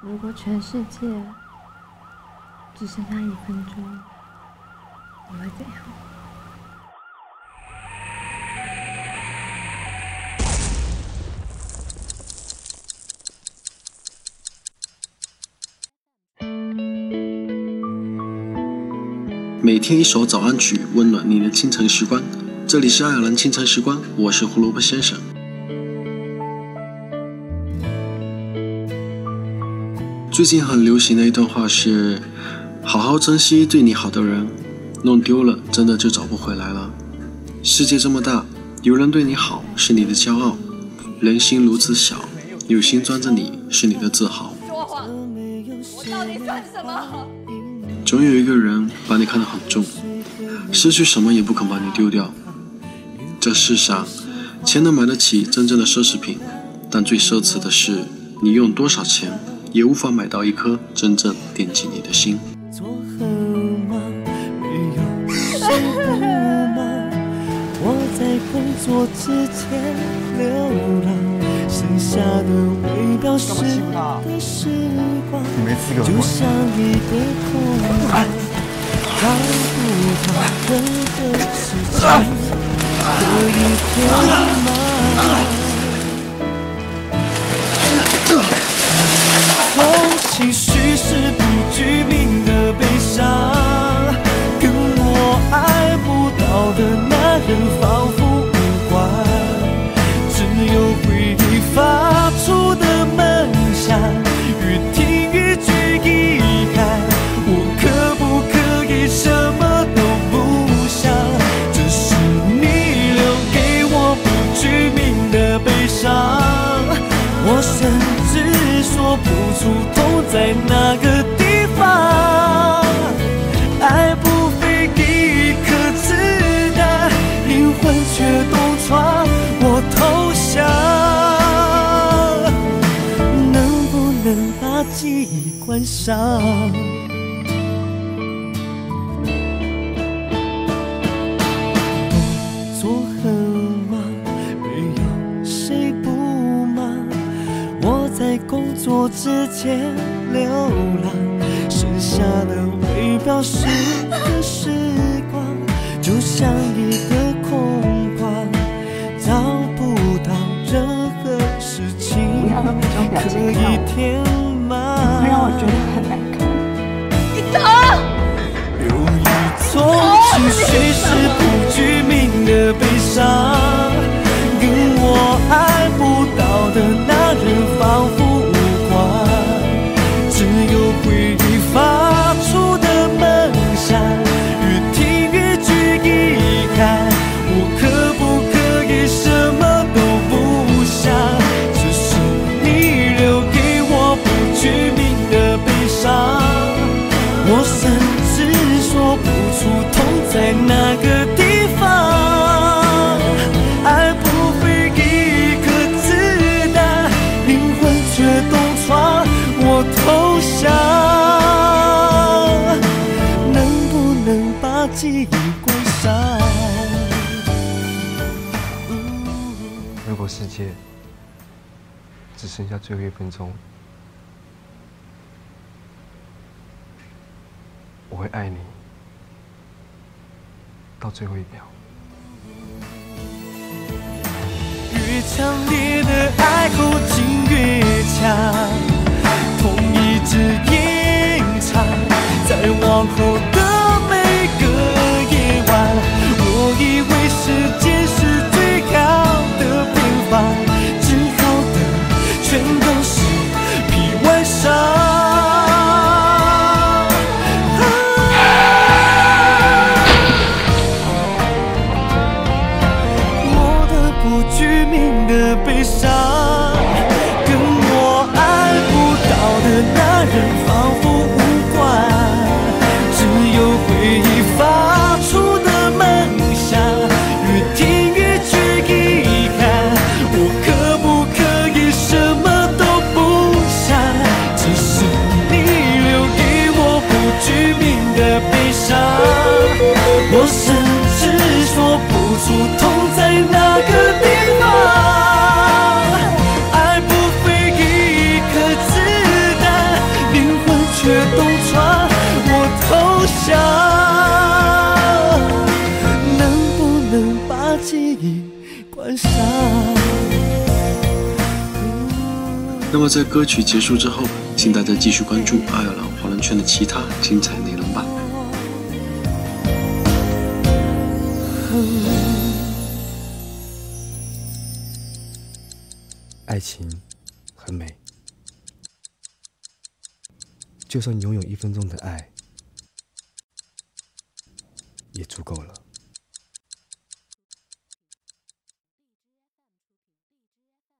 如果全世界只剩下一分钟，你会怎样？每天一首早安曲，温暖你的清晨时光。这里是爱尔兰清晨时光，我是胡萝卜先生。最近很流行的一段话是：好好珍惜对你好的人，弄丢了真的就找不回来了。世界这么大，有人对你好是你的骄傲；人心如此小，有心装着你是你的自豪。说谎，我到底算什么？总有一个人把你看得很重，失去什么也不肯把你丢掉。这世上，钱能买得起真正的奢侈品，但最奢侈的是，你用多少钱也无法买到一颗真正惦记你的心。做很忙，没有谁不忙。我在工作之前流浪，剩下的微表示的时光，就像一个空白，找不到任何事情可以填满。情绪是不具名的悲伤，跟我爱不到的男人仿佛无关，只有回忆发出的闷响，越听越觉遗憾。我可不可以什么都不想？这是你留给我不具名的悲伤。我甚至说不出在哪个地方。爱不费一颗子弹，灵魂却洞穿，我投降。能不能把记忆关上？之前流浪，剩下的未表示的时光，就像一个空旷，找不到任何事情可以我，填满。会让我觉得很难看。有一种情绪是不世界只剩下最后一分钟，我会爱你到最后一秒。越强烈的爱后劲越强，的悲伤，跟我爱不到的那人仿佛无关，只有回忆。把记忆关上那么在歌曲结束之后请大家继续关注爱尔兰华人圈的其他精彩内容吧。爱情很美。就算你拥有一分钟的爱也足够了。